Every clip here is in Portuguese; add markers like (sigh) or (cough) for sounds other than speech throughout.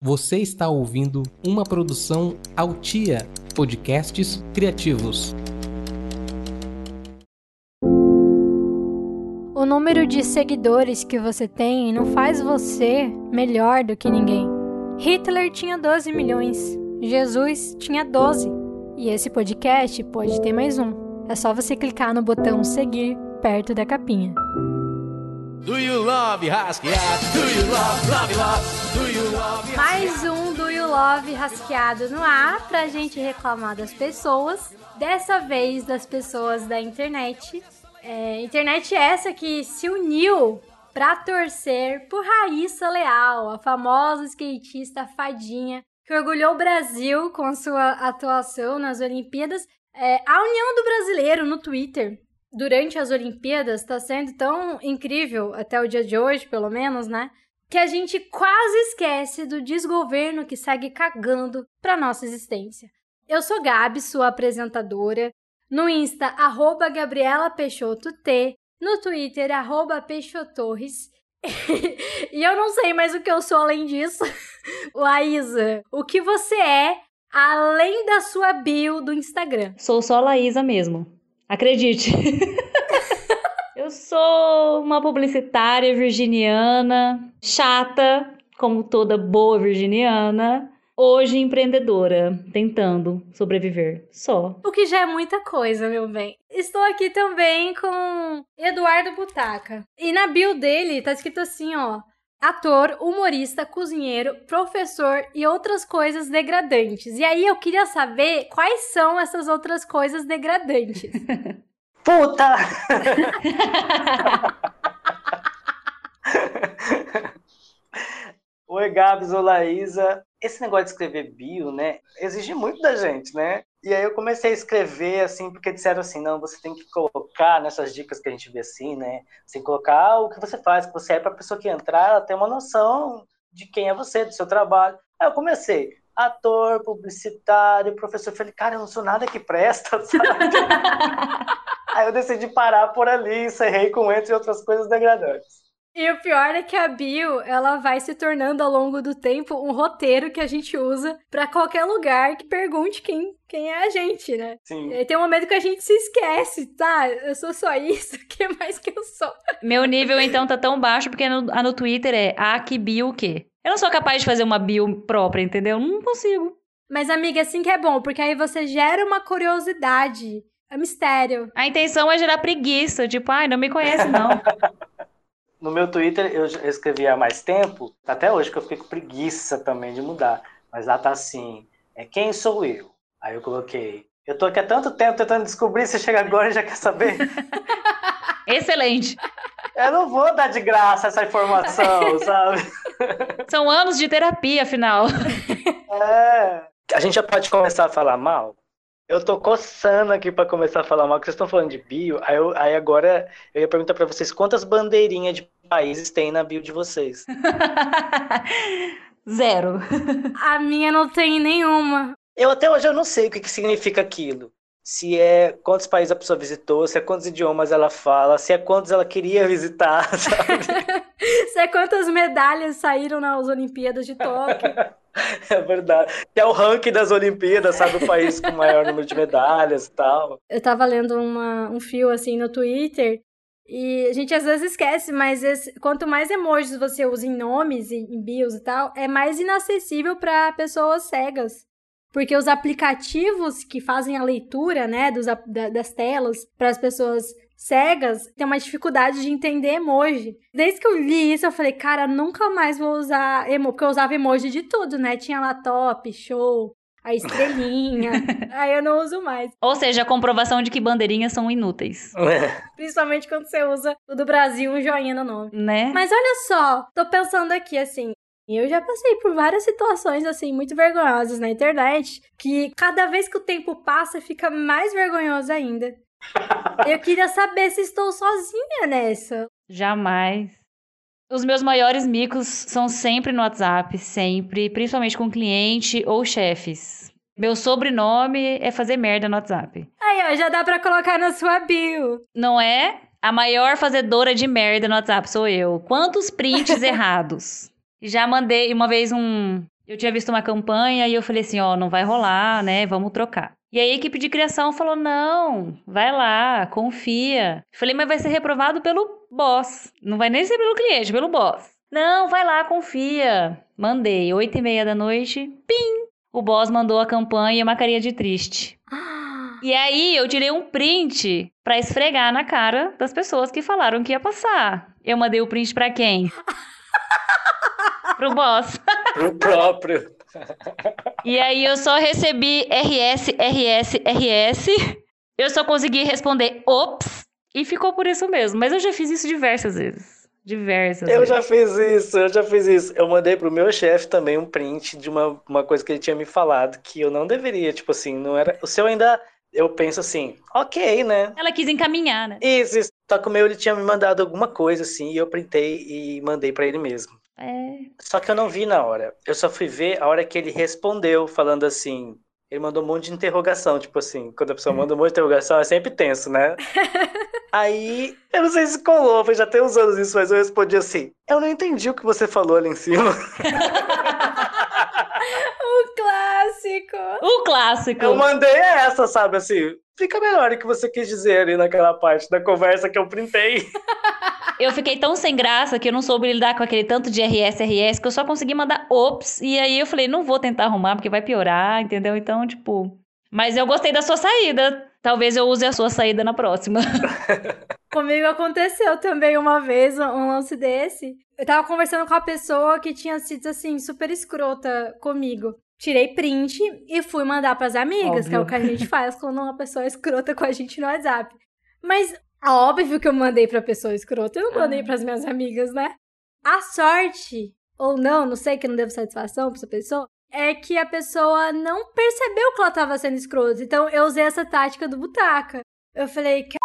Você está ouvindo uma produção Altia Podcasts Criativos. O número de seguidores que você tem não faz você melhor do que ninguém. Hitler tinha 12 milhões, Jesus tinha 12. E esse podcast pode ter mais um. É só você clicar no botão seguir perto da capinha. Do you love? Do you love, love, love? Mais um Do You Love rasqueado no ar pra gente reclamar das pessoas. Dessa vez das pessoas da internet. É, internet essa que se uniu pra torcer por Raíssa Leal, a famosa skatista fadinha que orgulhou o Brasil com a sua atuação nas Olimpíadas. É, a União do Brasileiro no Twitter durante as Olimpíadas está sendo tão incrível, até o dia de hoje, pelo menos, né? Que a gente quase esquece do desgoverno que segue cagando para nossa existência. Eu sou Gabi, sua apresentadora. No Insta, arroba Gabriela Peixoto T. No Twitter, arroba Peixotorres. (laughs) e eu não sei mais o que eu sou além disso. (laughs) Laísa, o que você é além da sua bio do Instagram? Sou só Laísa mesmo. Acredite. (laughs) eu sou uma publicitária virginiana, chata, como toda boa virginiana. Hoje empreendedora, tentando sobreviver. Só. O que já é muita coisa, meu bem. Estou aqui também com Eduardo Butaca. E na bio dele tá escrito assim, ó. Ator, humorista, cozinheiro, professor e outras coisas degradantes. E aí eu queria saber quais são essas outras coisas degradantes. (laughs) Puta! (laughs) Oi, Gabs, ou Laísa. Esse negócio de escrever bio, né, exige muito da gente, né? E aí eu comecei a escrever, assim, porque disseram assim, não, você tem que colocar nessas dicas que a gente vê assim, né? Que colocar o que você faz, que você é para a pessoa que entrar, ela ter uma noção de quem é você, do seu trabalho. Aí eu comecei, ator, publicitário, professor. Eu falei, cara, eu não sou nada que presta, (laughs) sabe? (laughs) aí eu decidi parar por ali, encerrei com entre outras coisas degradantes. E o pior é que a bio, ela vai se tornando ao longo do tempo um roteiro que a gente usa para qualquer lugar que pergunte quem, quem é a gente, né? Sim. E tem um momento que a gente se esquece, tá? Eu sou só isso, o que mais que eu sou? Meu nível, então, tá tão baixo porque no, a no Twitter é a que bio o quê? Eu não sou capaz de fazer uma bio própria, entendeu? Não consigo. Mas, amiga, assim que é bom, porque aí você gera uma curiosidade. É mistério. A intenção é gerar preguiça, tipo, ai, não me conhece, não. (laughs) No meu Twitter eu escrevi há mais tempo, até hoje que eu fiquei com preguiça também de mudar. Mas lá tá assim, é quem sou eu? Aí eu coloquei, eu tô aqui há tanto tempo tentando descobrir, você chega agora e já quer saber? (laughs) Excelente. Eu não vou dar de graça essa informação, (laughs) sabe? São anos de terapia, afinal. É. A gente já pode começar a falar mal? Eu tô coçando aqui para começar a falar mal, que vocês estão falando de bio. Aí, eu, aí agora eu ia perguntar para vocês quantas bandeirinhas de países tem na bio de vocês. (laughs) Zero. A minha não tem nenhuma. Eu até hoje eu não sei o que, que significa aquilo. Se é quantos países a pessoa visitou, se é quantos idiomas ela fala, se é quantos ela queria visitar, (laughs) sabe? (laughs) se é quantas medalhas saíram nas Olimpíadas de Tóquio. (laughs) É verdade. Que é o ranking das Olimpíadas, sabe? O país com o maior número de medalhas e tal. Eu tava lendo uma, um fio assim no Twitter e a gente às vezes esquece, mas esse, quanto mais emojis você usa em nomes, em, em bios e tal, é mais inacessível para pessoas cegas. Porque os aplicativos que fazem a leitura, né, dos, da, das telas para as pessoas cegas têm uma dificuldade de entender emoji. Desde que eu vi isso, eu falei, cara, nunca mais vou usar emoji, porque eu usava emoji de tudo, né? Tinha lá top, show, a estrelinha. (laughs) aí eu não uso mais. Ou seja, a comprovação de que bandeirinhas são inúteis. Principalmente quando você usa o do Brasil, um joinha no nome. Né? Mas olha só, tô pensando aqui assim, eu já passei por várias situações, assim, muito vergonhosas na internet, que cada vez que o tempo passa, fica mais vergonhoso ainda. Eu queria saber se estou sozinha nessa. Jamais. Os meus maiores micos são sempre no WhatsApp, sempre, principalmente com cliente ou chefes. Meu sobrenome é fazer merda no WhatsApp. Aí, ó, já dá pra colocar na sua bio. Não é? A maior fazedora de merda no WhatsApp sou eu. Quantos prints (laughs) errados? Já mandei uma vez um, Eu tinha visto uma campanha e eu falei assim, ó, não vai rolar, né? Vamos trocar. E aí a equipe de criação falou: "Não, vai lá, confia". Falei: "Mas vai ser reprovado pelo boss, não vai nem ser pelo cliente, pelo boss". Não, vai lá, confia. Mandei, oito e meia da noite, pim! O boss mandou a campanha e uma carinha de triste. (gasps) E aí eu tirei um print pra esfregar na cara das pessoas que falaram que ia passar. Eu mandei o print pra quem? (laughs) Pro boss. (laughs) Pro próprio. E aí eu só recebi RS, RS, RS. Eu só consegui responder ops e ficou por isso mesmo. Mas eu já fiz isso diversas vezes. Diversas Eu vezes. já fiz isso, eu já fiz isso. Eu mandei pro meu chefe também um print de uma, uma coisa que ele tinha me falado que eu não deveria, tipo assim, não era. O seu ainda. Eu penso assim, ok, né? Ela quis encaminhar, né? Isso, isso. Só que o meu ele tinha me mandado alguma coisa assim, e eu printei e mandei pra ele mesmo. É. Só que eu não vi na hora. Eu só fui ver a hora que ele respondeu, falando assim. Ele mandou um monte de interrogação, tipo assim, quando a pessoa manda um monte de interrogação, é sempre tenso, né? (laughs) Aí, eu não sei se colou, foi já tem uns anos isso, mas eu respondi assim: Eu não entendi o que você falou ali em cima. (laughs) O clássico. O clássico. Eu mandei essa, sabe, assim. Fica melhor o que você quis dizer ali naquela parte da conversa que eu printei. (laughs) Eu fiquei tão sem graça que eu não soube lidar com aquele tanto de RS, RS, que eu só consegui mandar ops. E aí eu falei, não vou tentar arrumar, porque vai piorar, entendeu? Então, tipo. Mas eu gostei da sua saída. Talvez eu use a sua saída na próxima. (laughs) Comigo aconteceu também uma vez um lance desse. Eu tava conversando com a pessoa que tinha sido assim, super escrota comigo. Tirei print e fui mandar pras amigas, que é o que a gente faz quando uma pessoa é escrota com a gente no WhatsApp. Mas óbvio que eu mandei pra pessoa escrota, eu não mandei pras minhas amigas, né? A sorte, ou não, não sei que não devo satisfação pra essa pessoa, é que a pessoa não percebeu que ela tava sendo escrota. Então eu usei essa tática do butaca. Eu falei, "Ca-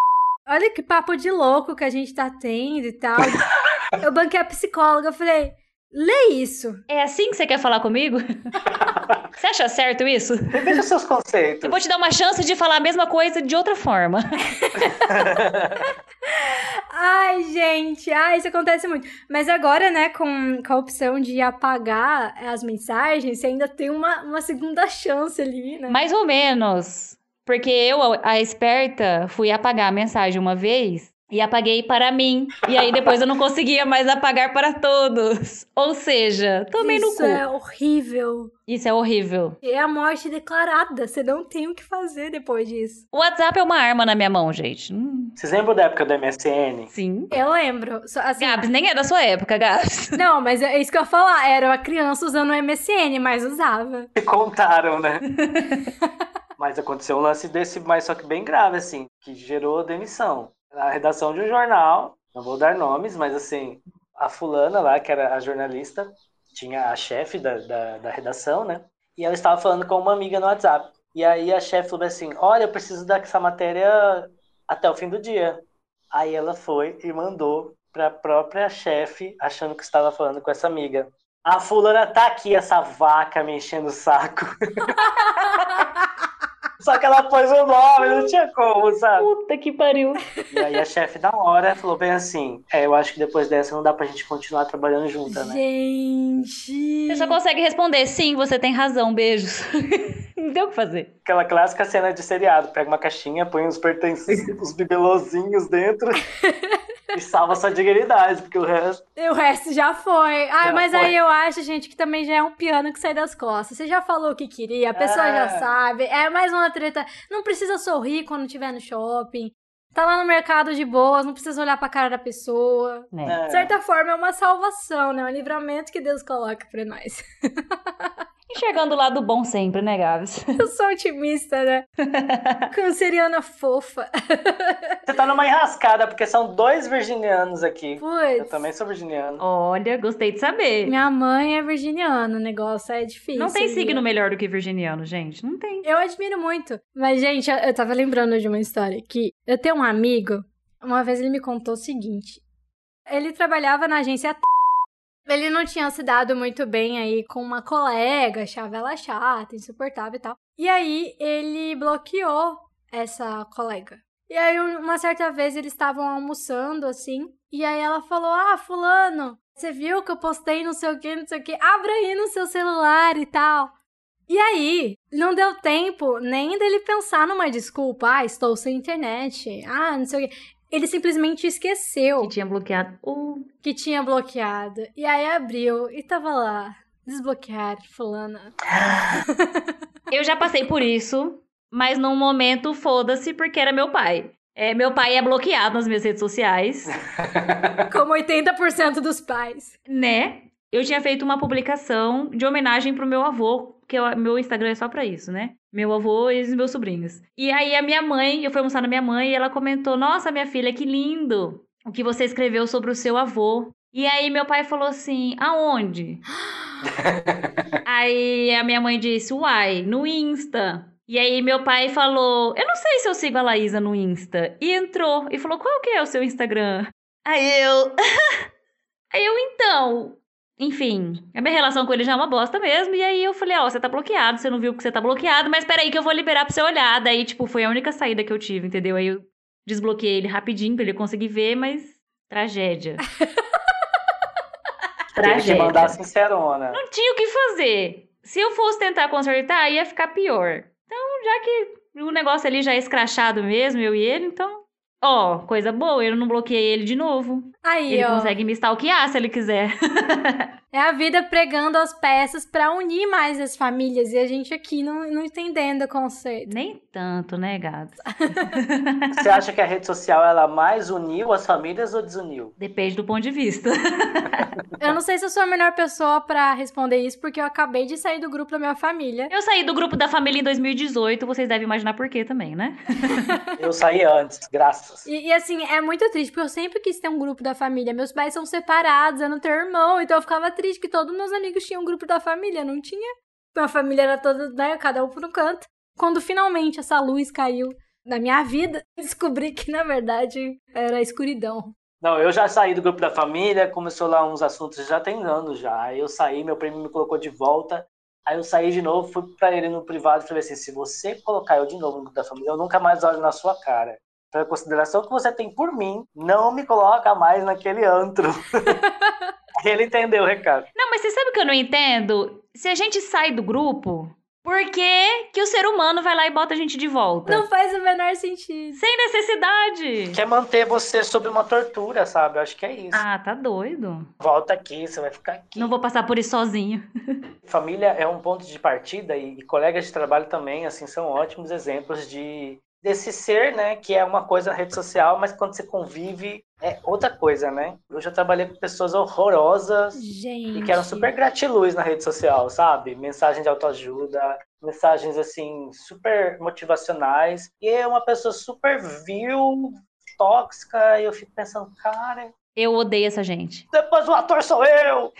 olha que papo de louco que a gente tá tendo e tal. (laughs) eu banquei a psicóloga, eu falei, lê isso. É assim que você quer falar comigo? (laughs) Você acha certo isso? Veja seus conceitos. Eu vou te dar uma chance de falar a mesma coisa de outra forma. (laughs) Ai, gente, ai, isso acontece muito. Mas agora, né, com, com a opção de apagar as mensagens, você ainda tem uma, uma segunda chance ali, né? Mais ou menos. Porque eu, a esperta, fui apagar a mensagem uma vez e apaguei para mim. E aí depois eu não conseguia mais apagar para todos. Ou seja, tomei no Isso cu. é horrível. Isso é horrível. É a morte declarada. Você não tem o que fazer depois disso. O WhatsApp é uma arma na minha mão, gente. Hum, Vocês lembram da época do MSN? sim. Eu lembro. Assim, Gabs, nem é da sua época, Gabs. (laughs) Não, mas é isso que eu ia falar. Era uma criança usando o MSN, mas usava. Me (laughs) contaram, né? (laughs) Mas aconteceu um lance desse, mas só que bem grave, assim, que gerou demissão. A redação de um jornal, não vou dar nomes, mas assim, a fulana lá, que era a jornalista, tinha a chefe da, da, da redação, né? E ela estava falando com uma amiga no WhatsApp. E aí a chefe falou assim: Olha, eu preciso dessa matéria até o fim do dia. Aí ela foi e mandou para a própria chefe, achando que estava falando com essa amiga. A fulana tá aqui, essa vaca me enchendo o saco. (laughs) Só que ela pôs o nome, não tinha como, sabe? Puta que pariu. E aí a chefe da hora falou bem assim: É, eu acho que depois dessa não dá pra gente continuar trabalhando junta, né? Gente. Você só consegue responder, sim, você tem razão, beijos. (laughs) Não tem o que fazer. Aquela clássica cena de seriado: pega uma caixinha, põe os pertences, (laughs) os bibelozinhos dentro (laughs) e salva sua dignidade, porque o resto. E o resto já foi. Ah, Já mas foi. aí eu acho, gente, que também já é um piano que sai das costas. Você já falou o que queria, a pessoa É. já sabe. É mais uma treta. Não precisa sorrir quando estiver no shopping. Tá lá no mercado de boas, não precisa olhar pra cara da pessoa. Né? É, De certa forma, é uma salvação, né? Um livramento que Deus coloca pra nós. (laughs) Enxergando o lado bom sempre, né, Gabs? (laughs) Eu sou otimista, né? (laughs) Canceriana fofa. (laughs) Você tá numa enrascada, porque são dois virginianos aqui. Eu Putz. também sou virginiano. Olha, gostei de saber. Minha mãe é virginiana, o negócio é difícil. Não tem signo melhor do que virginiano, gente. Não tem. Eu admiro muito. Mas, gente, eu- eu tava lembrando de uma história que eu tenho um amigo, uma vez ele me contou o seguinte. Ele trabalhava na agência T. Ele não tinha se dado muito bem aí com uma colega, achava ela chata, insuportável e tal. E aí ele bloqueou essa colega. E aí uma certa vez eles estavam almoçando assim, e aí ela falou: "Ah, fulano, Você viu que eu postei não sei o que, não sei o que. Abra aí no seu celular e tal. E aí, não deu tempo nem dele pensar numa desculpa. Ah, estou sem internet. Ah, não sei o que. Ele simplesmente esqueceu Que tinha bloqueado. Uh, que tinha bloqueado. E aí abriu e tava lá. Desbloquear, fulana. eu já passei por isso, mas num momento, foda-se, porque era meu pai. É, meu pai é bloqueado nas minhas redes sociais, (laughs) Como 80% dos pais. né? Eu tinha feito uma publicação de homenagem pro meu avô, que eu- meu Instagram é só pra isso, né? Meu avô e os meus sobrinhos. E aí a minha mãe, eu fui almoçar na minha mãe e ela comentou: Nossa, minha filha, que lindo o que você escreveu sobre o seu avô. E aí meu pai falou assim: Aonde? (laughs) aí a minha mãe disse: Uai, no Insta. E aí meu pai falou: Eu não sei se eu sigo a Laísa no Insta. E entrou e falou: Qual que é o seu Instagram? Aí eu. (laughs) aí eu, então. Enfim, a minha relação com ele já é uma bosta mesmo. E aí eu falei, ó, você tá bloqueado, você não viu que você tá bloqueado, mas peraí que eu vou liberar pra você olhar. Daí, tipo, foi a única saída que eu tive, entendeu? Aí eu desbloqueei ele rapidinho pra ele conseguir ver, mas tragédia. (laughs) Teve que mandar sincerona. Não tinha o que fazer. Se eu fosse tentar consertar, ia ficar pior. Então, já que o negócio ali já é escrachado mesmo, eu e ele, então. Ó, coisa boa, eu não bloqueei ele de novo. Aí, Ele ó. consegue me stalkear se ele quiser. (laughs) É a vida pregando as peças pra unir mais as famílias. E a gente aqui não, não entendendo o conceito. Nem tanto, né, gato? (laughs) Você acha que a rede social ela mais uniu as famílias ou desuniu? Depende do ponto de vista. (laughs) Eu não sei se eu sou a melhor pessoa pra responder isso, porque eu acabei de sair do grupo da minha família. Eu saí do grupo da família em 2018, vocês devem imaginar por quê também, né? (laughs) Eu saí antes, graças. E, e, assim, é muito triste, porque eu sempre quis ter um grupo da família. Meus pais são separados, eu não tenho irmão, então eu ficava triste que todos meus amigos tinham um grupo da família, não tinha. Minha família era toda, né, cada um por um canto. Quando finalmente essa luz caiu na minha vida, (laughs) descobri que na verdade era escuridão. Não, eu já saí do grupo da família, começou lá uns assuntos, já tem anos já. Aí eu saí, meu primo me colocou de volta. Aí eu saí de novo, fui pra ele no privado e falei assim: se você colocar eu de novo no grupo da família, eu nunca mais olho na sua cara. Pela consideração que você tem por mim, não me coloca mais naquele antro. (laughs) (laughs) ele entendeu o recado. Não, mas você sabe o que eu não entendo? Se a gente sai do grupo, por que, que o ser humano vai lá e bota a gente de volta? Não faz o menor sentido. Sem necessidade. Quer manter você sob uma tortura, sabe? Eu acho que é isso. Ah, tá doido. Volta aqui, você vai ficar aqui. Não vou passar por isso sozinho. (laughs) Família é um ponto de partida e, e colegas de trabalho também, assim, são ótimos exemplos de desse ser, né, que é uma coisa na rede social, mas quando você convive é outra coisa, né? Eu já trabalhei com pessoas horrorosas Gente. e que eram super gratiluz na rede social, sabe? Mensagem de autoajuda, mensagens assim super motivacionais e é uma pessoa super vil, tóxica e eu fico pensando, cara, Eu odeio essa gente. (laughs) depois o ator sou eu.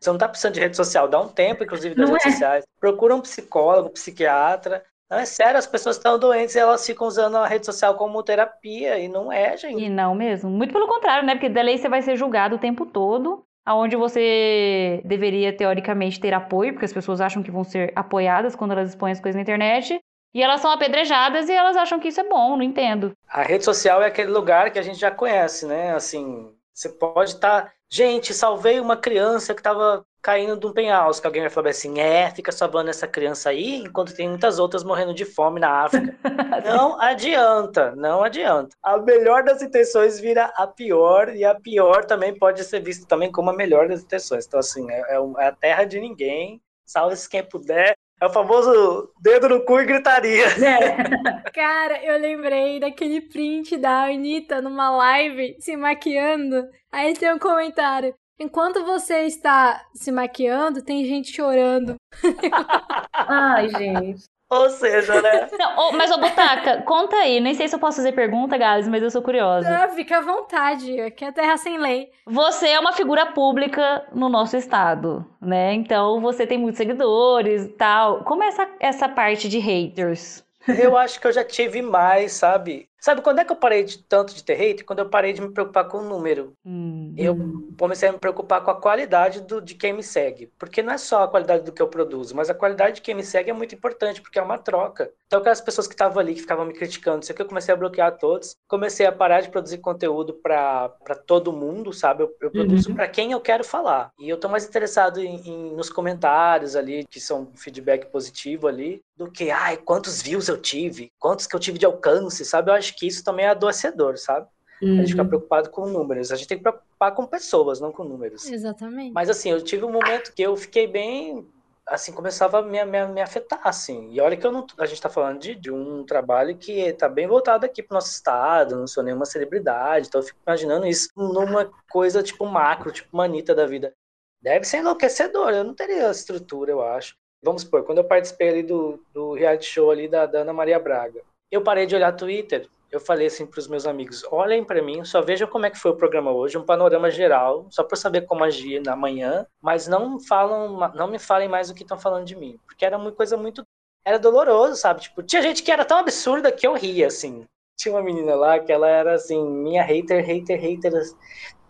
Você não tá precisando de rede social, dá um tempo, inclusive, das Não redes é. sociais. Procura um psicólogo, um psiquiatra. Não é sério, as pessoas estão doentes e elas ficam usando a rede social como terapia. E não é, gente. E não mesmo. Muito pelo contrário, né? Porque daí você vai ser julgado o tempo todo. Aonde você deveria, teoricamente, ter apoio, porque as pessoas acham que vão ser apoiadas quando elas expõem as coisas na internet. E elas são apedrejadas e elas acham que isso é bom, não entendo. A rede social é aquele lugar que a gente já conhece, né? Assim, você pode estar. Gente, salvei uma criança que estava caindo de um penhasco. Alguém vai falar assim: é, fica salvando essa criança aí, enquanto tem muitas outras morrendo de fome na África. (laughs) não adianta, não adianta. A melhor das intenções vira a pior, e a pior também pode ser vista também como a melhor das intenções. Então, assim, é, é é a terra de ninguém. Salve-se quem puder. É o famoso dedo no cu e gritaria. (laughs) (laughs) Cara, eu lembrei daquele print da Anitta numa live se maquiando. Aí tem um comentário. Enquanto você está se maquiando, tem gente chorando. (laughs) Ai, gente. Ou seja, né? (laughs) Não, mas, ô, Butaca, conta aí. Nem sei se eu posso fazer pergunta, Gales, mas eu sou curiosa. Ah, fica à vontade, aqui é terra sem lei. Você é uma figura pública no nosso estado, né? Então você tem muitos seguidores e tal. Como é essa, essa parte de haters? Eu acho que eu já tive mais, sabe? Sabe quando é que eu parei de tanto de ter hate? Quando eu parei de me preocupar com o número. Hum. Eu comecei a me preocupar com a qualidade do, de quem me segue. Porque não é só a qualidade do que eu produzo, mas a qualidade de quem me segue é muito importante, porque é uma troca. Então, aquelas pessoas que estavam ali, que ficavam me criticando, isso aqui eu comecei a bloquear todos. Comecei a parar de produzir conteúdo para todo mundo, sabe? Eu, eu produzo Uhum. para quem eu quero falar. E eu tô mais interessado em, em- nos comentários ali, que são feedback positivo ali, do que, ai, quantos views eu tive, quantos que eu tive de alcance, sabe? Eu acho que isso também é adoecedor, sabe? A gente fica Uhum. preocupado com números. A gente tem que preocupar com pessoas, não com números. Exatamente. Mas assim, eu tive um momento que eu fiquei bem. Assim, começava a me, me, me afetar, assim. E olha que eu não, a gente tá falando de, de um trabalho que tá bem voltado aqui pro nosso estado, não sou nenhuma celebridade, então eu fico imaginando isso numa coisa tipo macro, tipo uma Anitta da vida. Deve ser enlouquecedor, eu não teria estrutura, eu acho. Vamos supor, quando eu participei ali do, do reality show ali da, da Ana Maria Braga, eu parei de olhar Twitter, eu falei assim pros meus amigos, olhem pra mim, só vejam como é que foi o programa hoje, um panorama geral, só eu saber como agir na manhã, mas não falam, não me falem mais o que estão falando de mim, porque era uma coisa muito era doloroso, sabe? Tipo, tinha gente que era tão absurda que eu ria assim. Tinha uma menina lá que ela era assim, minha hater, hater, hater.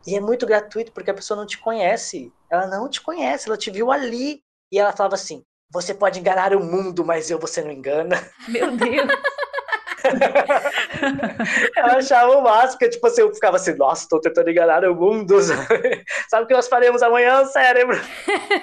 E é muito gratuito porque a pessoa não te conhece. Ela não te conhece, ela te viu ali. E ela falava assim: você pode enganar o mundo, mas eu você não engana. Meu Deus. (laughs) Eu achava o máximo, porque, tipo assim, eu ficava assim, nossa, tô tentando enganar o mundo. (laughs) Sabe o que nós faremos amanhã, cérebro?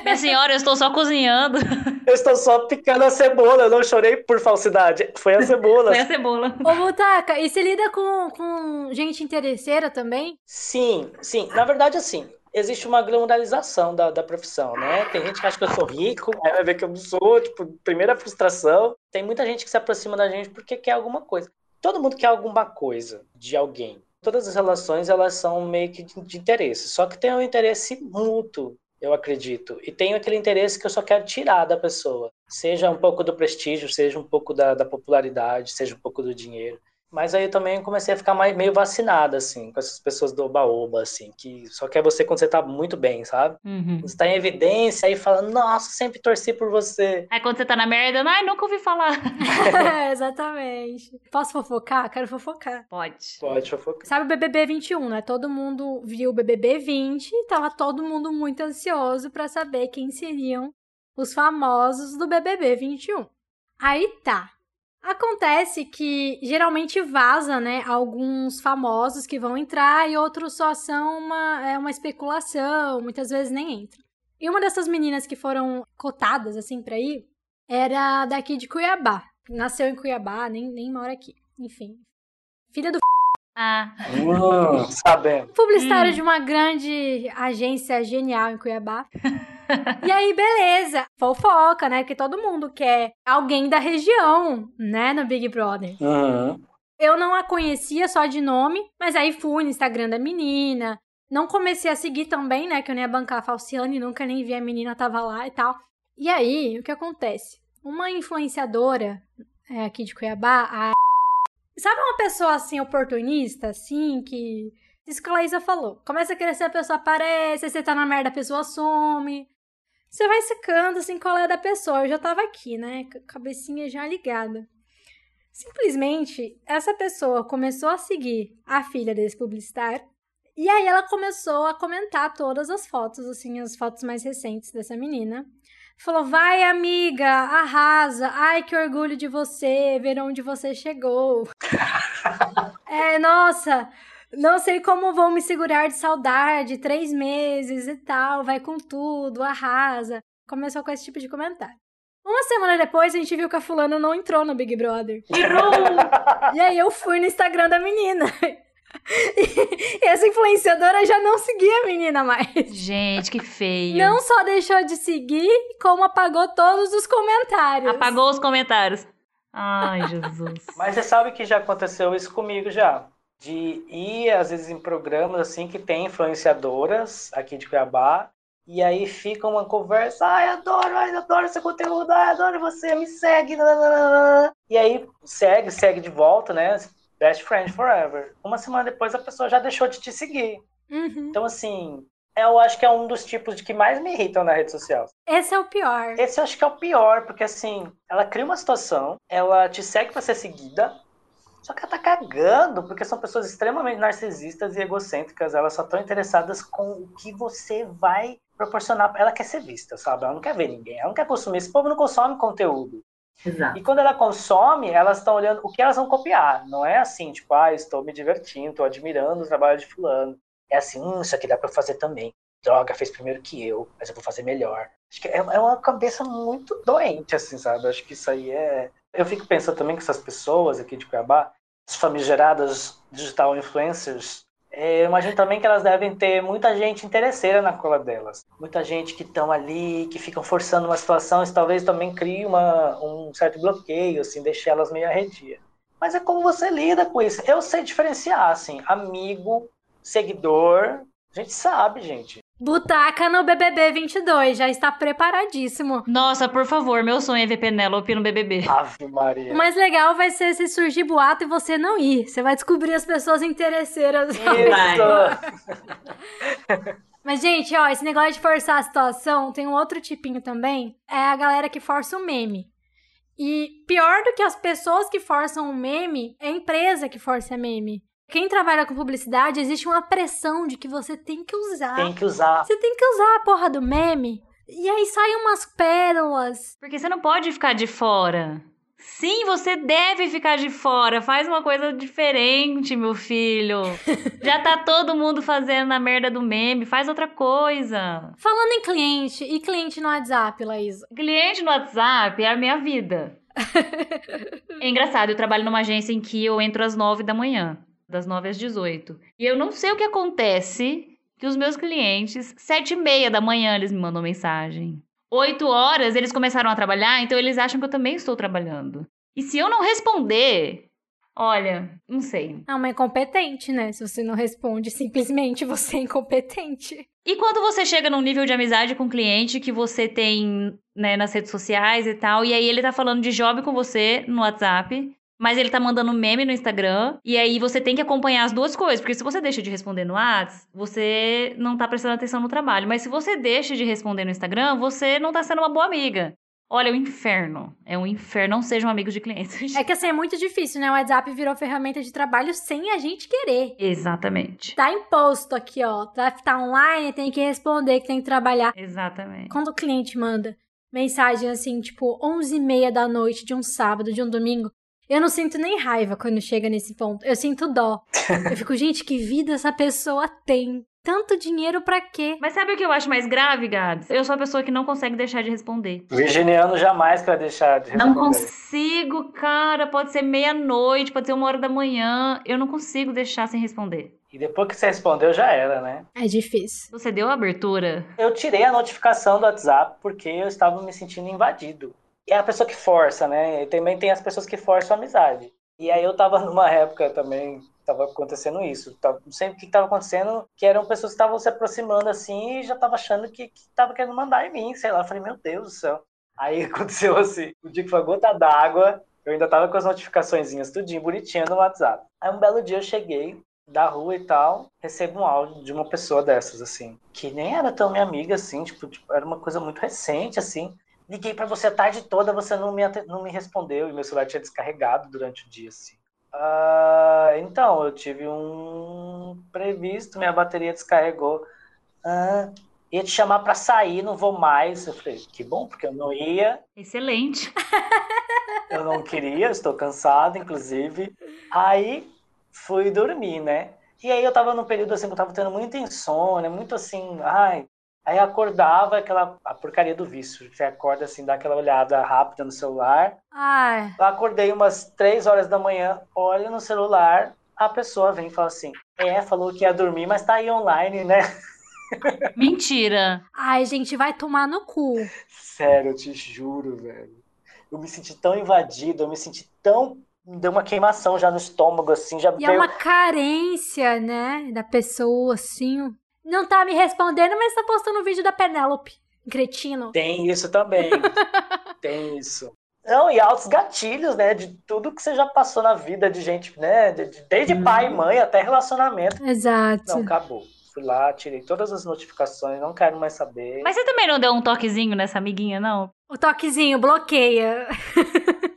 Minha senhora, eu estou só cozinhando. Eu estou só picando a cebola, eu não chorei por falsidade. Foi a cebola. Foi a cebola. Ô, Butaca, e você lida com, com gente interesseira também? Sim, sim. Na verdade, assim, existe uma glamorização da, da profissão, né? Tem gente que acha que eu sou rico, aí vai ver que eu não sou, tipo, primeira frustração. Tem muita gente que se aproxima da gente porque quer alguma coisa. Todo mundo quer alguma coisa de alguém. Todas as relações, elas são meio que de, de interesse. Só que tem um interesse mútuo, eu acredito. E tem aquele interesse que eu só quero tirar da pessoa. Seja um pouco do prestígio, seja um pouco da, da popularidade, seja um pouco do dinheiro. Mas aí eu também comecei a ficar mais, meio vacinada, assim, com essas pessoas do oba-oba, assim, que só quer você quando você tá muito bem, sabe? Uhum. Você tá em evidência aí fala, nossa, sempre torci por você. Aí quando você tá na merda, ai, nunca ouvi falar. (laughs) (laughs) Exatamente. Posso fofocar? Quero fofocar. Pode. Pode fofocar. Sabe o BBB 21, né? Todo mundo viu o BBB 20 e tava todo mundo muito ansioso pra saber quem seriam os famosos do BBB 21. Aí tá. Acontece que geralmente vaza, né, alguns famosos que vão entrar e outros só são uma, é uma especulação, muitas vezes nem entram. E uma dessas meninas que foram cotadas, assim, pra ir, era daqui de Cuiabá. Nasceu em Cuiabá, nem, nem mora aqui. Enfim. Filha do Ah, Hum, sabendo. publicitário Hum. de uma grande agência genial em Cuiabá. e aí, beleza. Fofoca, né? Porque todo mundo quer alguém da região, né? No Big Brother. Uhum. Eu não a conhecia só de nome, mas aí fui no Instagram da menina. Não comecei a seguir também, né? Que eu nem ia bancar a Falciane, nunca nem vi a menina tava lá e tal. E aí, o que acontece? Uma influenciadora é, aqui de Cuiabá, a... Sabe uma pessoa assim, oportunista, assim, que. Isso que a Laísa falou. Começa a crescer, a pessoa aparece, aí você tá na merda, a pessoa some. Você vai secando, assim, qual é da pessoa. Eu já tava aqui, né? Cabecinha já ligada. Simplesmente, essa pessoa começou a seguir a filha desse publicitário. E aí ela começou a comentar todas as fotos, assim, as fotos mais recentes dessa menina. Falou, vai amiga, arrasa, ai que orgulho de você, ver onde você chegou. (laughs) é, nossa, não sei como vou me segurar de saudade, três meses e tal, vai com tudo, arrasa. Começou com esse tipo de comentário. Uma semana depois, a gente viu que a fulana não entrou no Big Brother. E aí eu fui no Instagram da menina. (laughs) E essa influenciadora já não seguia a menina mais. gente, que feio. Não só deixou de seguir, como apagou todos os comentários. Apagou os comentários. Ai, Jesus. (laughs) Mas você sabe que já aconteceu isso comigo já. De ir, às vezes, em programas assim que tem influenciadoras aqui de Cuiabá. E aí fica uma conversa, ai, adoro, ai, adoro seu conteúdo, ai, adoro você, me segue. nananana." E aí segue, segue de volta, né? Best friend forever. Uma semana depois a pessoa já deixou de te seguir. Uhum. Então, assim, eu acho que é um dos tipos de que mais me irritam na rede social. Esse é o pior. Esse eu acho que é o pior, porque assim, ela cria uma situação, ela te segue pra ser seguida, Só que ela tá cagando, porque são pessoas extremamente narcisistas e egocêntricas. Elas só estão interessadas com o que você vai proporcionar. Ela quer ser vista, sabe? Ela não quer ver ninguém. Ela não quer consumir. Esse povo não consome conteúdo. Exato. E quando ela consome, elas estão olhando o que elas vão copiar. Não é assim, tipo, ah, estou me divertindo, estou admirando o trabalho de fulano. É assim, hum, isso aqui dá para fazer também. Droga, fez primeiro que eu, mas eu vou fazer melhor. Acho que é, é uma cabeça muito doente, assim, sabe? Acho que isso aí é. Eu fico pensando também que essas pessoas aqui de Cuiabá, as famigeradas digital influencers, é, eu imagino também que elas devem ter muita gente interesseira na cola delas. Muita gente que estão ali, que ficam forçando uma situação, isso talvez também crie uma, um certo bloqueio, assim, deixe elas meio arredia. Mas é como você lida com isso. Eu sei diferenciar, assim, amigo, seguidor, a gente sabe, gente. Butaca no BBB 22, já está preparadíssimo. Nossa, por favor, meu sonho é ver Penélope no BBB. Ave Maria. O mais legal vai ser se surgir boato e você não ir. Você vai descobrir as pessoas interesseiras. Isso! (laughs) Mas, gente, ó, esse negócio de forçar a situação, tem um outro tipinho também. É a galera que força o meme. E pior do que as pessoas que forçam o meme, é a empresa que força meme. Quem trabalha com publicidade, existe uma pressão de que você tem que usar. Tem que usar. Você tem que usar a porra do meme. E aí saem umas pérolas. Porque você não pode ficar de fora. Sim, você deve ficar de fora. Faz uma coisa diferente, meu filho. (laughs) Já tá todo mundo fazendo a merda do meme. Faz outra coisa. Falando em cliente, e cliente no WhatsApp, Laísa? Cliente no WhatsApp é a minha vida. (laughs) é engraçado, eu trabalho numa agência em que eu entro às nove da manhã das 9 às 18. E eu não sei o que acontece que os meus clientes, sete e meia da manhã, eles me mandam mensagem. Oito horas eles começaram a trabalhar, então eles acham que eu também estou trabalhando. E se eu não responder, olha, não sei. É uma incompetente, né? Se você não responde, simplesmente você é incompetente. E quando você chega num nível de amizade com um cliente que você tem né, nas redes sociais e tal, e aí ele tá falando de job com você no WhatsApp, mas ele tá mandando meme no Instagram. E aí você tem que acompanhar as duas coisas. Porque se você deixa de responder no WhatsApp, você não tá prestando atenção no trabalho. Mas se você deixa de responder no Instagram, você não tá sendo uma boa amiga. Olha, é um inferno. É um inferno. Não sejam amigos de clientes. É que assim, é muito difícil, né? O WhatsApp virou ferramenta de trabalho sem a gente querer. Exatamente. Tá imposto aqui, ó. Estar online, tem que responder, que tem que trabalhar. Exatamente. Quando o cliente manda mensagem assim, tipo, 11 e meia da noite de um sábado, de um domingo, eu não sinto nem raiva quando chega nesse ponto. Eu sinto dó. (laughs) Eu fico, gente, que vida essa pessoa tem? Tanto dinheiro pra quê? Mas sabe o que eu acho mais grave, Gabs? Eu sou a pessoa que não consegue deixar de responder. Virginiano jamais vai deixar de responder. Não consigo, cara. Pode ser meia-noite, pode ser uma hora da manhã. Eu não consigo deixar sem responder. E depois que você respondeu, já era, né? É difícil. Você deu a abertura? Eu tirei a notificação do WhatsApp porque eu estava me sentindo invadido é a pessoa que força, né? E também tem as pessoas que forçam a amizade. E aí eu tava (laughs) numa época também, tava acontecendo isso. Não sei o que tava acontecendo, que eram pessoas que estavam se aproximando assim e já tava achando que, que tava querendo mandar em mim, sei lá. Eu falei, meu Deus do céu. Aí (laughs) aconteceu assim, o dia que foi a gota d'água, eu ainda tava com as notificaçõezinhas tudinho, bonitinho no WhatsApp. Aí um belo dia eu cheguei da rua e tal, recebo um áudio de uma pessoa dessas, assim, que nem era tão minha amiga, assim, tipo, tipo era uma coisa muito recente, assim. Liguei para você a tarde toda, você não me, não me respondeu e meu celular tinha descarregado durante o dia, assim. Ah, então, eu tive um previsto, minha bateria descarregou. Ah, ia te chamar para sair, não vou mais. Eu falei, que bom, porque eu não ia. Excelente. Eu não queria, estou cansado, inclusive. Aí fui dormir, né? E aí eu tava num período assim que eu tava tendo muita insônia, muito assim, ai, Aí acordava aquela a porcaria do vício. Você acorda assim, dá aquela olhada rápida no celular. Ai. Eu acordei umas três horas da manhã, olha no celular, a pessoa vem e fala assim: É, falou que ia dormir, mas tá aí online, né? (laughs) Mentira. Ai, gente, vai tomar no cu. Sério, eu te juro, velho. Eu me senti tão invadido, eu me senti tão. Deu uma queimação já no estômago, assim, já E veio... é uma carência, né? Da pessoa, assim. Não tá me respondendo, mas tá postando um vídeo da Penélope. Cretino. Tem isso também. (laughs) Tem isso. Não, e altos gatilhos, né? De tudo que você já passou na vida de gente, né? de- de- desde pai e mãe até relacionamento. Exato. Não, acabou. Fui lá, tirei todas as notificações, não quero mais saber. Mas você também não deu um toquezinho nessa amiguinha, não? O toquezinho bloqueia. (laughs)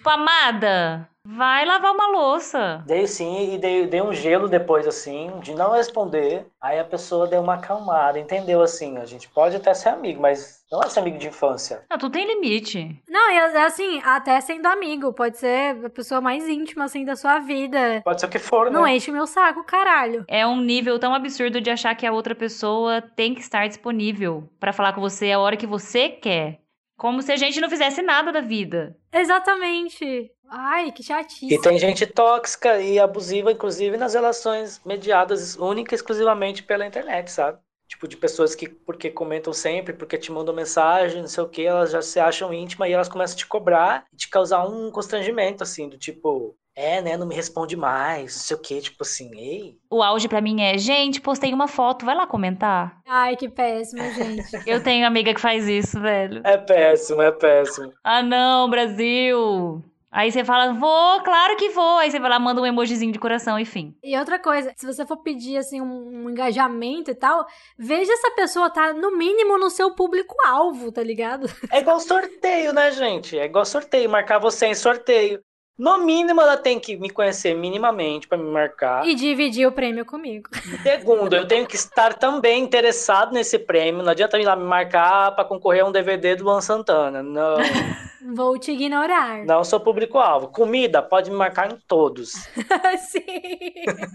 Tipo, amada, vai lavar uma louça. Dei sim e dei, dei um gelo depois, assim, de não responder. Aí a pessoa deu uma acalmada, entendeu? Assim, a gente pode até ser amigo, mas não é ser amigo de infância. Não, tu tem limite. Não, e é assim, até sendo amigo, pode ser a pessoa mais íntima, assim, da sua vida. Pode ser o que for, Não né? enche o meu saco, caralho. É um nível tão absurdo de achar que a outra pessoa tem que estar disponível pra falar com você a hora que você quer. Como se a gente não fizesse nada da vida. Exatamente. Ai, que chatice. E tem gente tóxica e abusiva, inclusive, nas relações mediadas única e exclusivamente pela internet, sabe? Tipo, de pessoas que, porque comentam sempre, porque te mandam mensagem, não sei o que, elas já se acham íntimas e elas começam a te cobrar e te causar um constrangimento, assim, do tipo, é, né, não me responde mais, não sei o que, tipo assim, ei. O auge pra mim é, gente, postei uma foto, vai lá comentar. Ai, que péssimo, (laughs) gente. Eu tenho amiga que faz isso, velho. É péssimo, é péssimo. Ah, não, Brasil. Aí você fala, vou, claro que vou. Aí você vai lá, manda um emojizinho de coração, enfim. E outra coisa, se você for pedir, assim, um, um engajamento e tal, veja se a pessoa tá, no mínimo, no seu público-alvo, tá ligado? É igual sorteio, né, gente? É igual sorteio, marcar você em sorteio. No mínimo, ela tem que me conhecer minimamente pra me marcar. E dividir o prêmio comigo. Segundo, eu tenho que estar também interessado nesse prêmio. Não adianta ir lá me marcar pra concorrer a um DVD do Luan Santana. Não, (laughs) Vou te ignorar. não sou público-alvo. Comida, pode me marcar em todos. (laughs) Sim.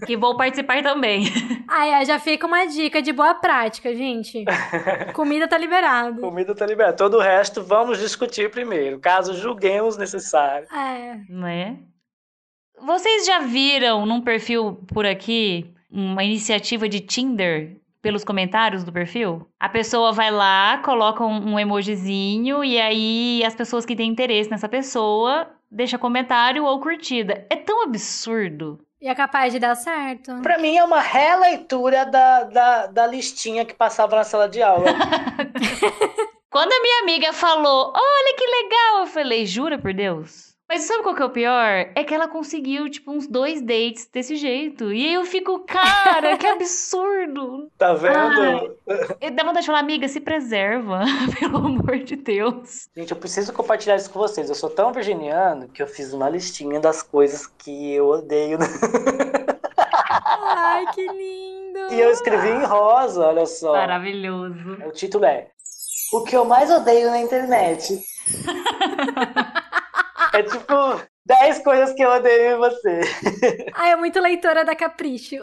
Que vou participar também. Aí, já fica uma dica de boa prática, gente. (laughs) Comida tá liberado. Comida tá liberada. Todo o resto, vamos discutir primeiro, caso julguemos necessário. É. Né? Vocês já viram num perfil por aqui uma iniciativa de Tinder pelos comentários do perfil? A pessoa vai lá, coloca um, um emojizinho e aí as pessoas que têm interesse nessa pessoa deixa comentário ou curtida. É tão absurdo. E é capaz de dar certo. Pra mim, é uma releitura da, da, da listinha que passava na sala de aula. (laughs) Quando a minha amiga falou, olha que legal, eu falei, jura por Deus? Mas sabe qual que é o pior? É que ela conseguiu, tipo, uns dois dates desse jeito. E aí eu fico, cara, que absurdo. (laughs) Tá vendo? E dá vontade de falar, amiga, se preserva, (laughs) pelo amor de Deus. Gente, eu preciso compartilhar isso com vocês. Eu sou tão virginiano que eu fiz uma listinha das coisas que eu odeio. Ai, (laughs) que lindo. E eu escrevi em rosa, olha só. Maravilhoso. O título é O que eu mais odeio na internet. É tipo 10 coisas que eu odeio em você. Ai, é muito leitora da Capricho.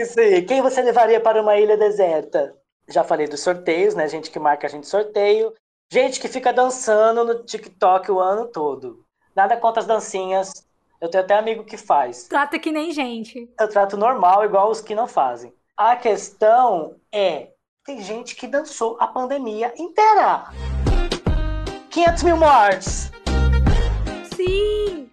Isso aí. Quem você levaria para uma ilha deserta? Já falei dos sorteios, né? Gente que marca a gente sorteio. Gente que fica dançando no TikTok o ano todo. Nada contra as dancinhas. Eu tenho até amigo que faz. Trata que nem gente. Eu trato normal, igual os que não fazem. A questão é: tem gente que dançou a pandemia inteira. 500 mil mortes.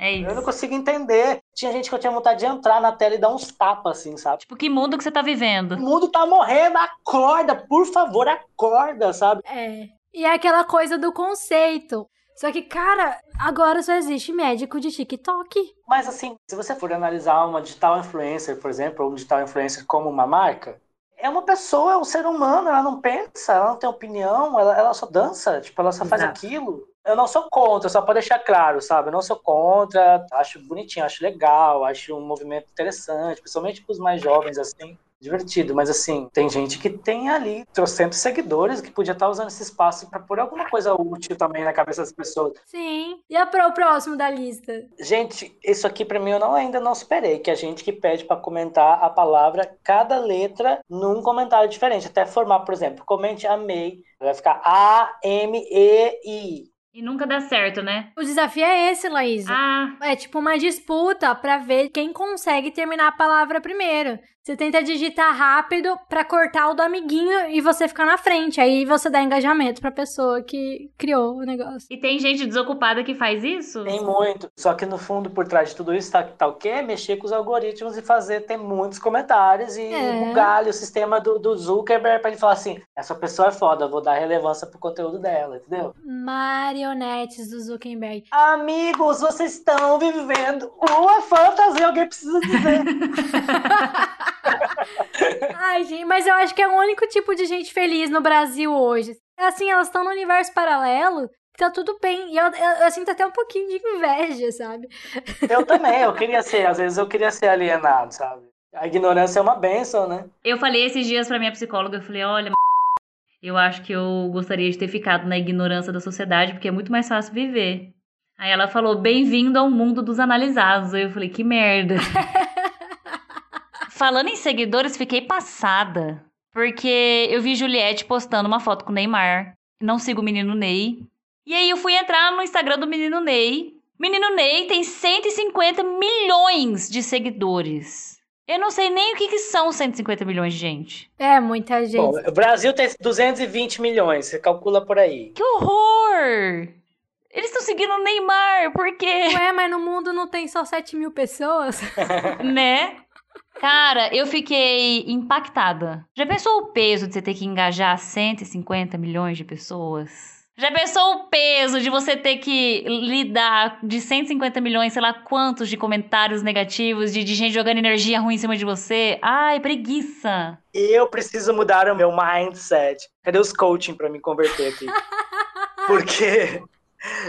É Eu não isso. consigo entender. Tinha gente que eu tinha vontade de entrar na tela e dar uns tapas, assim, sabe? Tipo, que mundo que você tá vivendo? O mundo tá morrendo, acorda, por favor, acorda, sabe? É. E é aquela coisa do conceito. Só que, cara, agora só existe médico de TikTok. Mas assim, se você for analisar uma digital influencer, por exemplo, ou um digital influencer como uma marca, é uma pessoa, é um ser humano, ela não pensa, ela não tem opinião, ela, ela só dança, tipo, ela só faz Exato. aquilo. Eu não sou contra, só pra deixar claro, sabe? Eu não sou contra, acho bonitinho, acho legal, acho um movimento interessante, principalmente pros mais jovens, assim, divertido. Mas assim, tem gente que tem ali trocentos seguidores que podia estar usando esse espaço pra pôr alguma coisa útil também na cabeça das pessoas. Sim. E a pro próximo da lista? Gente, isso aqui pra mim eu não, ainda não superei, que a gente que pede pra comentar a palavra, cada letra num comentário diferente, até formar, por exemplo, comente amei, vai ficar A, M, E, nunca dá certo, né? O desafio é esse, Laís. Ah, É tipo uma disputa pra ver quem consegue terminar a palavra primeiro. Você tenta digitar rápido pra cortar o do amiguinho e você ficar na frente. Aí você dá engajamento pra pessoa que criou o negócio. e tem gente desocupada que faz isso? Tem muito. Só que no fundo, por trás de tudo isso, tá, tá o quê? Mexer com os algoritmos e fazer ter muitos comentários e É. o sistema do, do Zuckerberg pra ele falar assim: essa pessoa é foda, vou dar relevância pro conteúdo dela, entendeu? Marionetes do Zuckerberg. Amigos, vocês estão vivendo uma fantasia, alguém precisa dizer. (laughs) Ai, gente, mas eu acho que é o único tipo de gente feliz no Brasil hoje. Assim, elas estão no universo paralelo Tá tudo bem. E eu, eu, eu sinto até um pouquinho de inveja, sabe? Eu também, eu queria ser, às vezes eu queria ser alienado, sabe? A ignorância é uma benção, né? Eu falei esses dias pra minha psicóloga, eu falei, olha, eu acho que eu gostaria de ter ficado na ignorância da sociedade, porque é muito mais fácil viver. Aí ela falou, bem-vindo ao mundo dos analisados. Aí eu falei, que merda. (laughs) Falando em seguidores, fiquei passada. Porque eu vi Juliette postando uma foto com o Neymar. Não sigo o menino Ney. E aí eu fui entrar no Instagram do menino Ney. Menino Ney tem 150 milhões de seguidores. Eu não sei nem o que, que são 150 milhões de gente. É, muita gente. Bom, o Brasil tem 220 milhões, você calcula por aí. Que horror! Eles estão seguindo o Neymar, por quê? Ué, mas no mundo não tem só 7 mil pessoas? (laughs) né? Cara, eu fiquei impactada. Já pensou o peso de você ter que engajar 150 milhões de pessoas? Já pensou o peso de você ter que lidar de 150 milhões, sei lá quantos de comentários negativos, de, de gente jogando energia ruim em cima de você? Ai, preguiça. Eu preciso mudar o meu mindset. Cadê os coaching pra me converter aqui? (laughs) Porque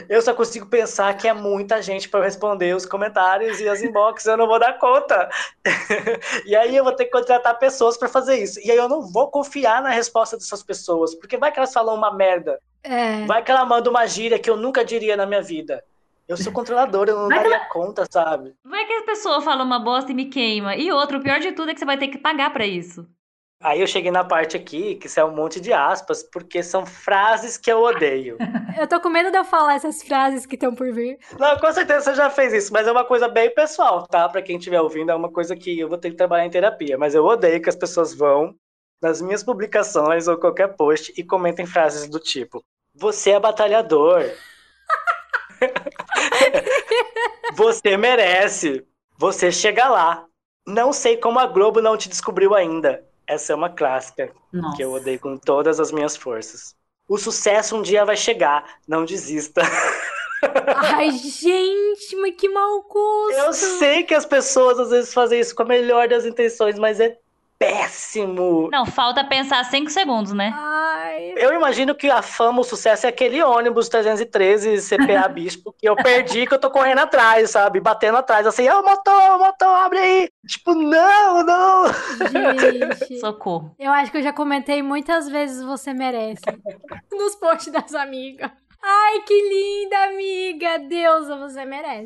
eu só consigo pensar que é muita gente para responder os comentários e as inbox, eu não vou dar conta. (laughs) e aí eu vou ter que contratar pessoas para fazer isso. E aí eu não vou confiar na resposta dessas pessoas, porque vai que elas falam uma merda. É. Vai que ela manda uma gíria que eu nunca diria na minha vida. Eu sou controladora, eu não Vai daria conta, sabe? Vai que a pessoa fala uma bosta e me queima. E outro, o pior de tudo é que você vai ter que pagar pra isso. Aí eu cheguei na parte aqui, que isso é um monte de aspas, porque são frases que eu odeio. (laughs) Eu tô com medo de eu falar essas frases que estão por vir. Não, com certeza você já fez isso, mas é uma coisa bem pessoal, tá? Pra quem estiver ouvindo, é uma coisa que eu vou ter que trabalhar em terapia. Mas eu odeio que as pessoas vão nas minhas publicações ou qualquer post e comentem frases do tipo: Você é batalhador. (laughs) Você merece. Você chega lá. Não sei como a Globo não te descobriu ainda. Essa é uma clássica Nossa. que eu odeio com todas as minhas forças. O sucesso um dia vai chegar. Não desista. (laughs) Ai, gente, mas que mau gosto. Eu sei que as pessoas às vezes fazem isso com a melhor das intenções, mas é péssimo. Não, falta pensar 5 segundos, né? Ai, Eu imagino que a fama, o sucesso é aquele ônibus 313 CPA (laughs) Bispo que eu perdi, que eu tô correndo atrás, sabe? Batendo atrás, assim, ô motor, motor, abre aí. Tipo, não, não. gente. Socorro. Eu acho que eu já comentei muitas vezes você merece. (laughs) Nos posts das amigas. Ai, que linda, amiga! Deusa, você merece.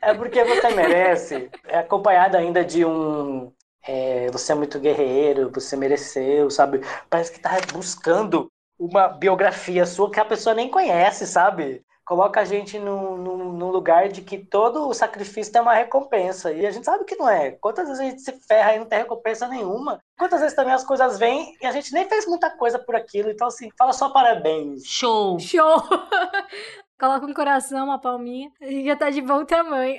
É porque você merece. É acompanhado ainda de um. é, você é muito guerreiro, você mereceu, sabe? Parece que tá buscando uma biografia sua que a pessoa nem conhece, sabe? Coloca a gente num, num, num lugar de que todo o sacrifício tem uma recompensa. E a gente sabe que não é. Quantas vezes a gente se ferra e não tem recompensa nenhuma? Quantas vezes também as coisas vêm e a gente nem fez muita coisa por aquilo. Então, assim, fala só parabéns. Show. Show! (laughs) Coloca um coração, uma palminha. Gente já tá de bom tamanho.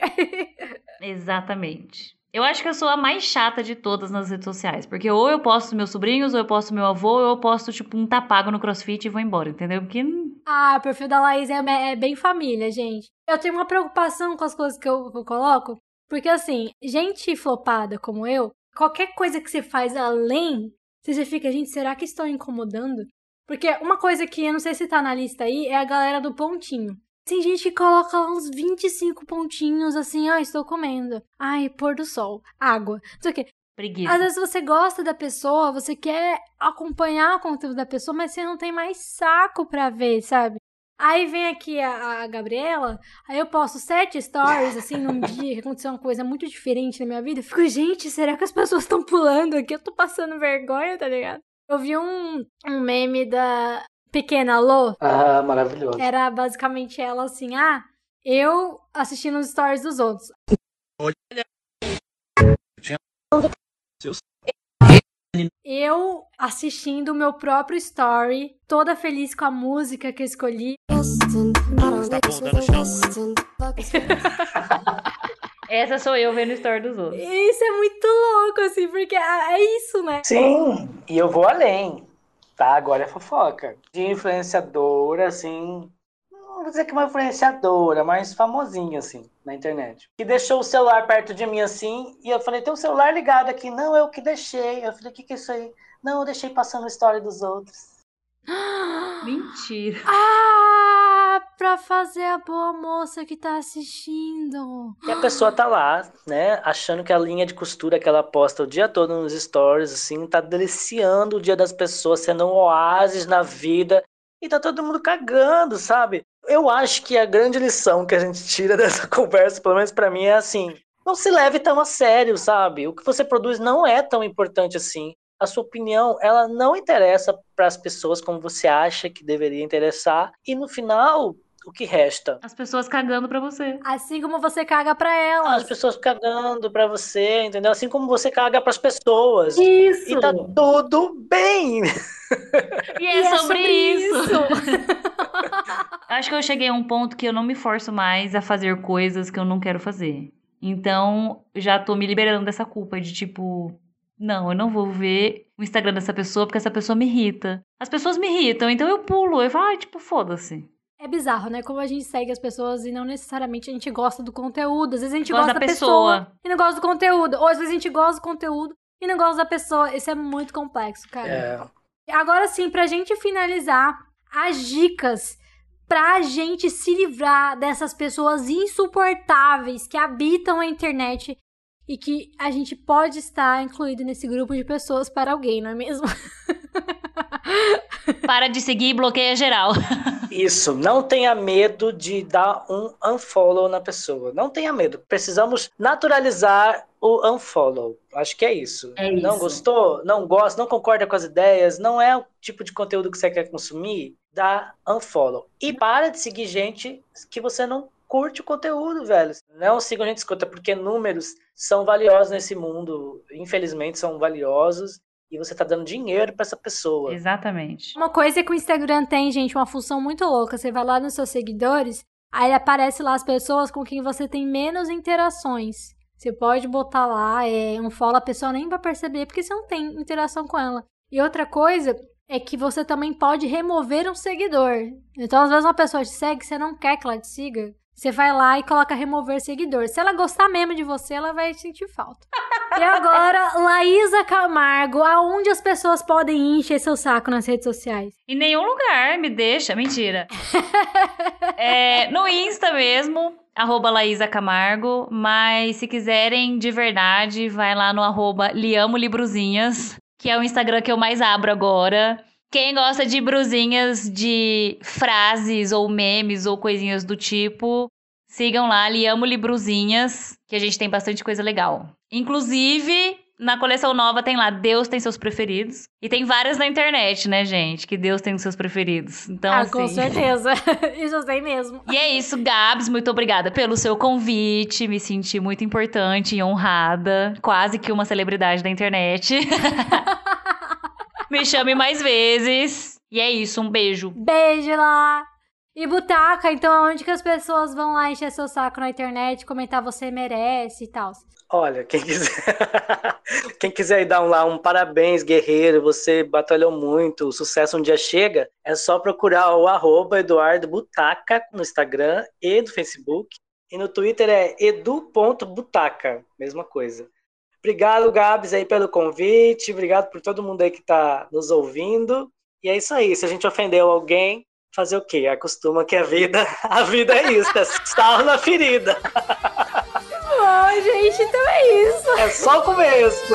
(laughs) Exatamente. Eu acho que eu sou a mais chata de todas nas redes sociais. Porque ou eu posto meus sobrinhos, ou eu posto meu avô, ou eu posto, tipo, um tapago no crossfit e vou embora, entendeu? Porque. Ah, o perfil da Laís é, é bem família, gente. Eu tenho uma preocupação com as coisas que eu, eu coloco. Porque, assim, gente flopada como eu, qualquer coisa que você faz além, você fica, gente, será que estão incomodando? Porque uma coisa que eu não sei se tá na lista aí é a galera do pontinho. Tem gente que coloca lá uns 25 pontinhos assim, ah, estou comendo. Ai, pôr do sol, água, não sei o quê. Preguiça. Às vezes você gosta da pessoa, você quer acompanhar o conteúdo da pessoa, mas você não tem mais saco pra ver, sabe? Aí vem aqui a, a Gabriela, aí eu posto sete stories, assim, num dia que aconteceu uma coisa muito diferente na minha vida. Eu fico, gente, será que as pessoas estão pulando aqui? Eu tô passando vergonha, tá ligado? Eu vi um, um meme da pequena Lô, Ah, maravilhoso. era basicamente ela assim, ah, eu assistindo os stories dos outros. Eu assistindo o meu próprio story, toda feliz com a música que eu escolhi. (laughs) Essa sou eu vendo o story dos outros. Isso é muito louco, assim, porque é é isso, né? Sim, e eu vou além, tá? Agora é fofoca. De influenciadora, assim. Não vou dizer que é uma influenciadora, mas famosinha, assim, na internet. Que deixou o celular perto de mim, assim, e eu falei: tem um celular ligado aqui. Não, eu que deixei. Eu falei: o que, que é isso aí? Não, eu deixei passando a história dos outros. (gasps) Mentira. Ah! Pra fazer a boa moça que tá assistindo. E a pessoa tá lá, né, achando que a linha de costura que ela posta o dia todo nos stories, assim, tá deliciando o dia das pessoas, sendo um oásis na vida. E tá todo mundo cagando, sabe? Eu acho que a grande lição que a gente tira (laughs) dessa conversa, pelo menos para mim, é assim: não se leve tão a sério, sabe? O que você produz não é tão importante assim a sua opinião ela não interessa para as pessoas como você acha que deveria interessar e no final o que resta? As pessoas cagando para você. Assim como você caga para elas. As pessoas cagando para você, entendeu? Assim como você caga para as pessoas. Isso. E tá tudo bem. E é, e é sobre, sobre, isso. isso. (laughs) Acho que eu cheguei a um ponto que eu não me forço mais a fazer coisas que eu não quero fazer. Então, já tô me liberando dessa culpa de tipo, não, eu não vou ver o Instagram dessa pessoa porque essa pessoa me irrita. As pessoas me irritam, então eu pulo. Eu falo, ah, tipo, foda-se. É bizarro, né? Como a gente segue as pessoas e não necessariamente a gente gosta do conteúdo. Às vezes a gente gosta, gosta da, pessoa. pessoa. e não gosta do conteúdo. Ou às vezes a gente gosta do conteúdo e não gosta da pessoa. Isso é muito complexo, cara. É. Agora sim, pra gente finalizar, as dicas pra gente se livrar dessas pessoas insuportáveis que habitam a internet e que a gente pode estar incluído nesse grupo de pessoas para alguém, não é mesmo? (laughs) Para de seguir e bloqueia geral. (laughs) Isso, não tenha medo de dar um unfollow na pessoa. Não tenha medo. Precisamos naturalizar o unfollow. Acho que é isso. É isso. Não gostou? Não gosta? Não concorda com as ideias? Não é o tipo de conteúdo que você quer consumir? Dá unfollow. E para de seguir gente que você não curte o conteúdo, velho. Não sigam a gente escuta, porque números são valiosos nesse mundo. Infelizmente, são valiosos. E você tá dando dinheiro para essa pessoa. Exatamente. Uma coisa que o Instagram tem, gente, uma função muito louca. Você vai lá nos seus seguidores, aí aparece lá as pessoas com quem você tem menos interações. Você pode botar lá, é, um follow, a pessoa nem vai perceber, porque você não tem interação com ela. E outra coisa é que você também pode remover um seguidor. Então, às vezes, uma pessoa te segue, você não quer que ela te siga. Você vai lá e coloca remover seguidor. Se ela gostar mesmo de você, ela vai sentir falta. e agora, (laughs) Laísa Camargo, aonde as pessoas podem encher seu saco nas redes sociais? Em nenhum lugar, me deixa. Mentira. (laughs) é, no Insta mesmo, arroba Laísa Camargo. Mas se quiserem de verdade, vai lá no arroba Liamo Libruzinhas, que é o Instagram que eu mais abro agora. Quem gosta de brusinhas de frases ou memes ou coisinhas do tipo, sigam lá, Liamo Libruzinhas, que a gente tem bastante coisa legal. Inclusive, na coleção nova tem lá Deus tem seus preferidos. E tem várias na internet, né, gente? Que Deus tem os seus preferidos. Então, ah, assim... com certeza. (laughs) isso tem mesmo. E é isso, Gabs, muito obrigada pelo seu convite. Me senti muito importante e honrada. Quase que uma celebridade da internet. (laughs) Me chame mais vezes. E é isso, um beijo. Beijo lá. E Butaca, então aonde que as pessoas vão lá encher seu saco na internet, comentar você merece e tal? Olha, quem quiser, (laughs) quem quiser dar um, lá um parabéns, guerreiro, você batalhou muito, o sucesso um dia chega, é só procurar o arroba Eduardo Butaca no Instagram e no Facebook. E no Twitter é edu.butaca, mesma coisa. Obrigado, Gabs, aí pelo convite. Obrigado por todo mundo aí que está nos ouvindo. E é isso aí. Se a gente ofendeu alguém, fazer o quê? Acostuma que a vida, (laughs) a vida é isso, é sal na ferida. (laughs) Bom, gente, então é isso. É só o começo.